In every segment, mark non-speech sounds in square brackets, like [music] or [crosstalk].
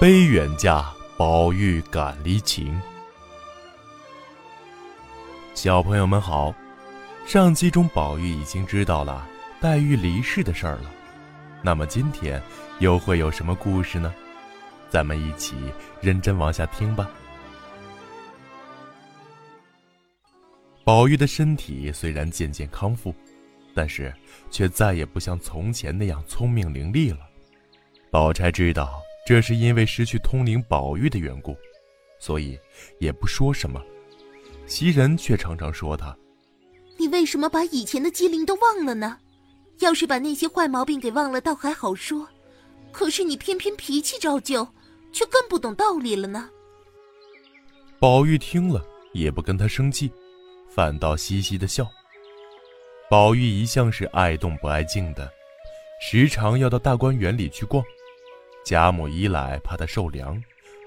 悲远嫁，宝玉感离情。小朋友们好，上集中宝玉已经知道了黛玉离世的事儿了，那么今天又会有什么故事呢？咱们一起认真往下听吧。宝玉的身体虽然渐渐康复，但是却再也不像从前那样聪明伶俐了。宝钗知道。这是因为失去通灵宝玉的缘故，所以也不说什么。袭人却常常说他：“你为什么把以前的机灵都忘了呢？要是把那些坏毛病给忘了，倒还好说。可是你偏偏脾气照旧，却更不懂道理了呢。”宝玉听了也不跟他生气，反倒嘻嘻的笑。宝玉一向是爱动不爱静的，时常要到大观园里去逛。贾母一来怕他受凉，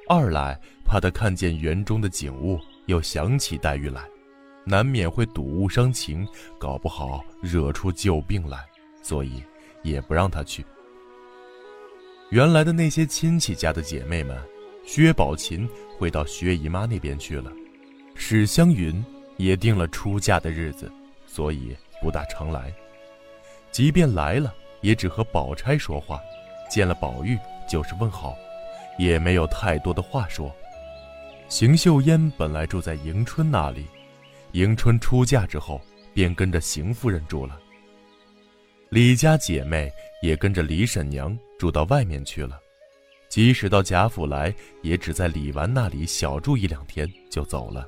二来怕他看见园中的景物又想起黛玉来，难免会睹物伤情，搞不好惹出旧病来，所以也不让他去。原来的那些亲戚家的姐妹们，薛宝琴会到薛姨妈那边去了，史湘云也定了出嫁的日子，所以不大常来。即便来了，也只和宝钗说话，见了宝玉。就是问好，也没有太多的话说。邢岫烟本来住在迎春那里，迎春出嫁之后，便跟着邢夫人住了。李家姐妹也跟着李婶娘住到外面去了，即使到贾府来，也只在李纨那里小住一两天就走了。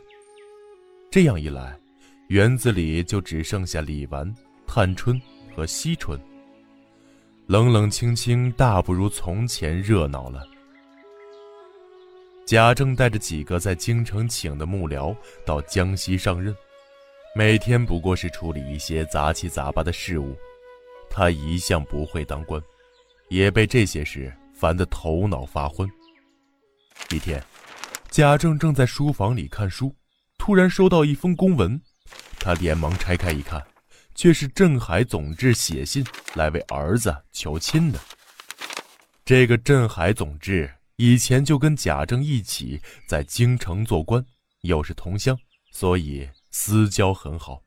这样一来，园子里就只剩下李纨、探春和惜春。冷冷清清，大不如从前热闹了。贾政带着几个在京城请的幕僚到江西上任，每天不过是处理一些杂七杂八的事务。他一向不会当官，也被这些事烦得头脑发昏。一天，贾政正在书房里看书，突然收到一封公文，他连忙拆开一看。却是镇海总制写信来为儿子求亲的。这个镇海总制以前就跟贾政一起在京城做官，又是同乡，所以私交很好。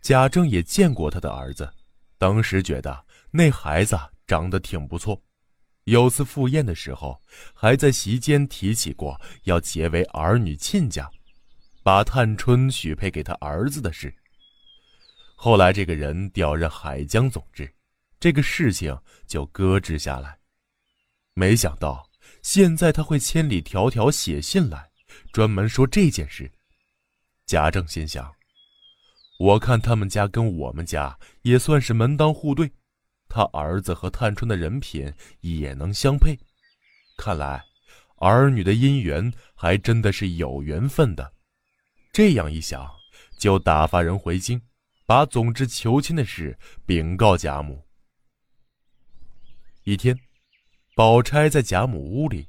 贾政也见过他的儿子，当时觉得那孩子长得挺不错。有次赴宴的时候，还在席间提起过要结为儿女亲家，把探春许配给他儿子的事。后来这个人调任海江总制，这个事情就搁置下来。没想到现在他会千里迢迢写信来，专门说这件事。贾政心想：我看他们家跟我们家也算是门当户对，他儿子和探春的人品也能相配，看来儿女的姻缘还真的是有缘分的。这样一想，就打发人回京。把总之求亲的事禀告贾母。一天，宝钗在贾母屋里，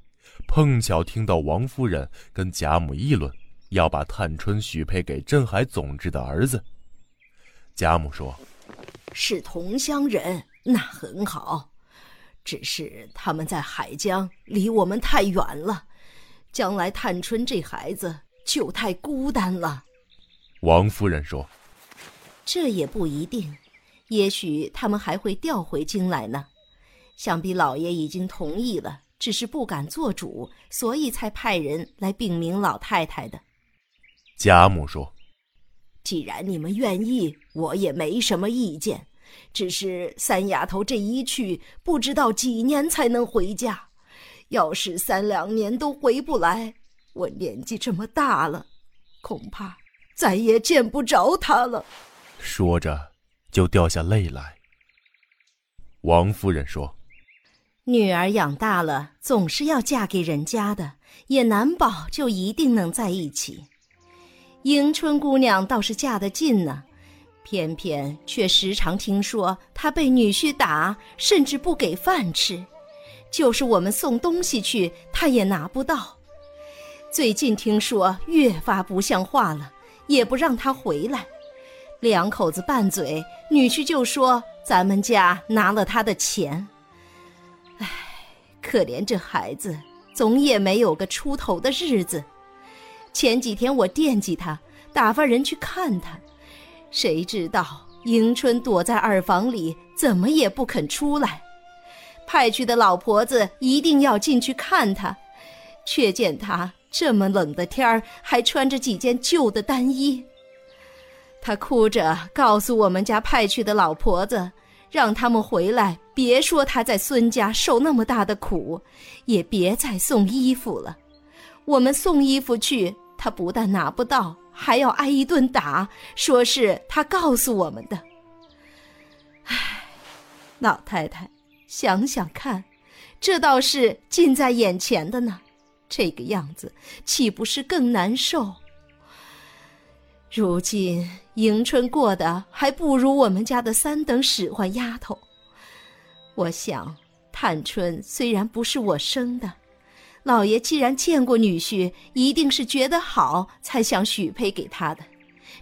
碰巧听到王夫人跟贾母议论，要把探春许配给镇海总制的儿子。贾母说：“是同乡人，那很好，只是他们在海疆，离我们太远了，将来探春这孩子就太孤单了。”王夫人说。这也不一定，也许他们还会调回京来呢。想必老爷已经同意了，只是不敢做主，所以才派人来禀明老太太的。贾母说：“既然你们愿意，我也没什么意见。只是三丫头这一去，不知道几年才能回家。要是三两年都回不来，我年纪这么大了，恐怕再也见不着她了。”说着，就掉下泪来。王夫人说：“女儿养大了，总是要嫁给人家的，也难保就一定能在一起。迎春姑娘倒是嫁得近呢，偏偏却时常听说她被女婿打，甚至不给饭吃，就是我们送东西去，她也拿不到。最近听说越发不像话了，也不让她回来。”两口子拌嘴，女婿就说咱们家拿了他的钱。唉，可怜这孩子，总也没有个出头的日子。前几天我惦记他，打发人去看他，谁知道迎春躲在耳房里，怎么也不肯出来。派去的老婆子一定要进去看他，却见他这么冷的天儿，还穿着几件旧的单衣。他哭着告诉我们家派去的老婆子，让他们回来，别说他在孙家受那么大的苦，也别再送衣服了。我们送衣服去。他不但拿不到，还要挨一顿打，说是他告诉我们的。唉，老太太，想想看，这倒是近在眼前的呢，这个样子岂不是更难受？如今迎春过得还不如我们家的三等使唤丫头。我想，探春虽然不是我生的。老爷既然见过女婿，一定是觉得好，才想许配给他的。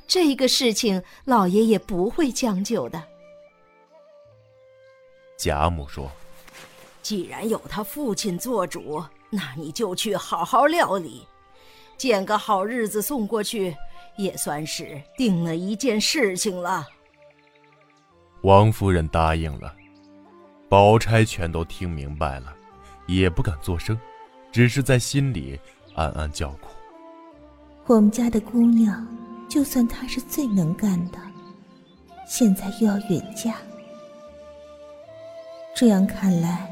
这个事情，老爷也不会将就的。贾母说：“既然有他父亲做主，那你就去好好料理，拣个好日子送过去，也算是定了一件事情了。”王夫人答应了，宝钗全都听明白了，也不敢作声。只是在心里暗暗叫苦。我们家的姑娘，就算她是最能干的，现在又要远嫁，这样看来，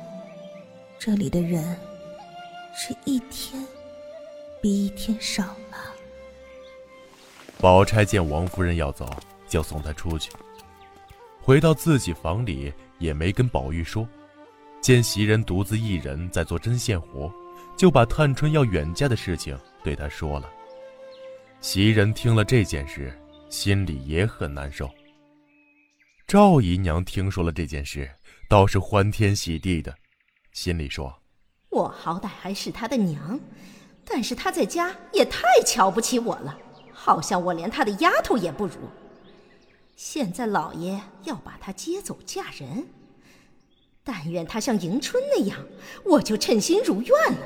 这里的人是一天比一天少了。宝钗见王夫人要走，就送她出去。回到自己房里，也没跟宝玉说。见袭人独自一人在做针线活。就把探春要远嫁的事情对他说了。袭人听了这件事，心里也很难受。赵姨娘听说了这件事，倒是欢天喜地的，心里说：“我好歹还是他的娘，但是他在家也太瞧不起我了，好像我连他的丫头也不如。现在老爷要把她接走嫁人，但愿她像迎春那样，我就称心如愿了。”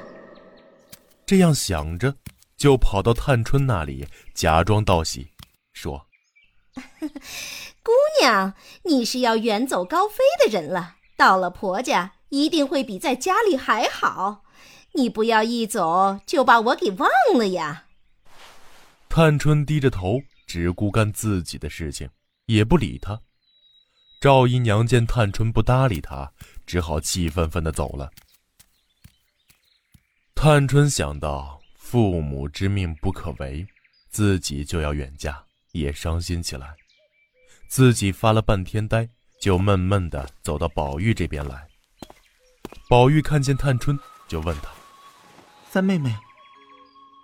这样想着，就跑到探春那里，假装道喜，说：“ [laughs] 姑娘，你是要远走高飞的人了，到了婆家一定会比在家里还好。你不要一走就把我给忘了呀。”探春低着头，只顾干自己的事情，也不理他。赵姨娘见探春不搭理她，只好气愤愤的走了。探春想到父母之命不可违，自己就要远嫁，也伤心起来。自己发了半天呆，就闷闷的走到宝玉这边来。宝玉看见探春，就问他：“三妹妹，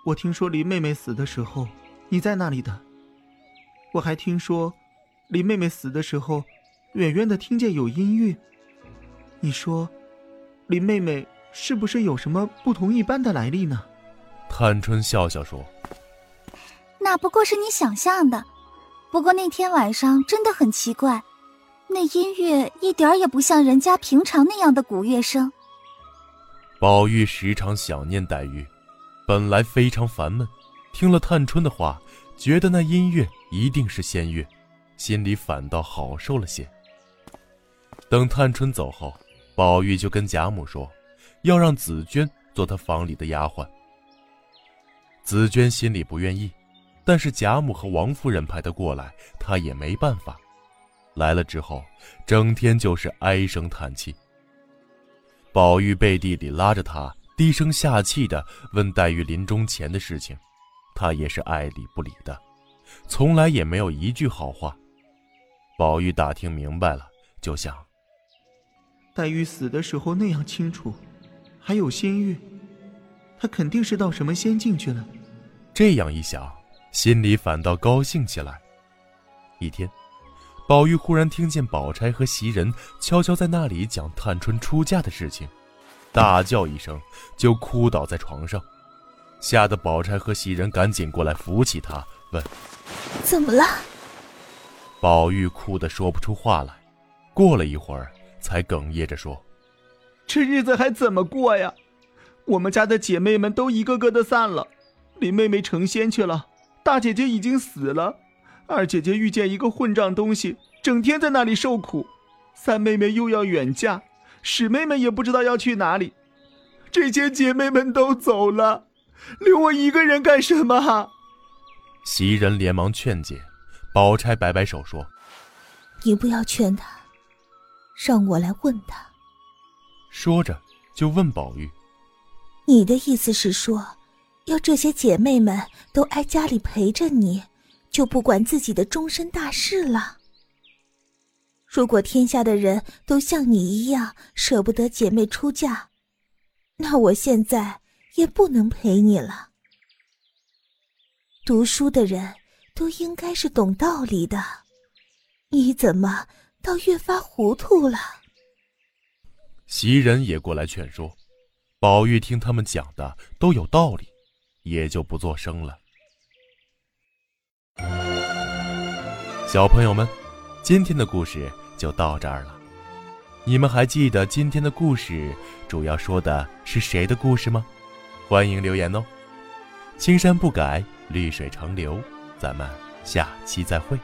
我听说林妹妹死的时候你在那里的？我还听说，林妹妹死的时候，远远的听见有音乐。你说，林妹妹？”是不是有什么不同一般的来历呢？探春笑笑说：“那不过是你想象的。不过那天晚上真的很奇怪，那音乐一点也不像人家平常那样的鼓乐声。”宝玉时常想念黛玉，本来非常烦闷，听了探春的话，觉得那音乐一定是仙乐，心里反倒好受了些。等探春走后，宝玉就跟贾母说。要让紫娟做他房里的丫鬟。紫娟心里不愿意，但是贾母和王夫人派她过来，她也没办法。来了之后，整天就是唉声叹气。宝玉背地里拉着她，低声下气的问黛玉临终前的事情，她也是爱理不理的，从来也没有一句好话。宝玉打听明白了，就想：黛玉死的时候那样清楚。还有仙玉，她肯定是到什么仙境去了。这样一想，心里反倒高兴起来。一天，宝玉忽然听见宝钗和袭人悄悄在那里讲探春出嫁的事情，大叫一声，就哭倒在床上，吓得宝钗和袭人赶紧过来扶起她，问：“怎么了？”宝玉哭得说不出话来，过了一会儿，才哽咽着说。这日子还怎么过呀？我们家的姐妹们都一个个的散了，林妹妹成仙去了，大姐姐已经死了，二姐姐遇见一个混账东西，整天在那里受苦，三妹妹又要远嫁，史妹妹也不知道要去哪里，这些姐妹们都走了，留我一个人干什么？袭人连忙劝解，宝钗摆摆手说：“你不要劝他，让我来问他。”说着就问宝玉。你的意思是说，要这些姐妹们都挨家里陪着你，就不管自己的终身大事了？如果天下的人都像你一样舍不得姐妹出嫁，那我现在也不能陪你了。读书的人都应该是懂道理的，你怎么倒越发糊涂了？袭人也过来劝说。宝玉听他们讲的都有道理，也就不作声了。小朋友们，今天的故事就到这儿了。你们还记得今天的故事主要说的是谁的故事吗？欢迎留言哦。青山不改，绿水长流。咱们下期再会。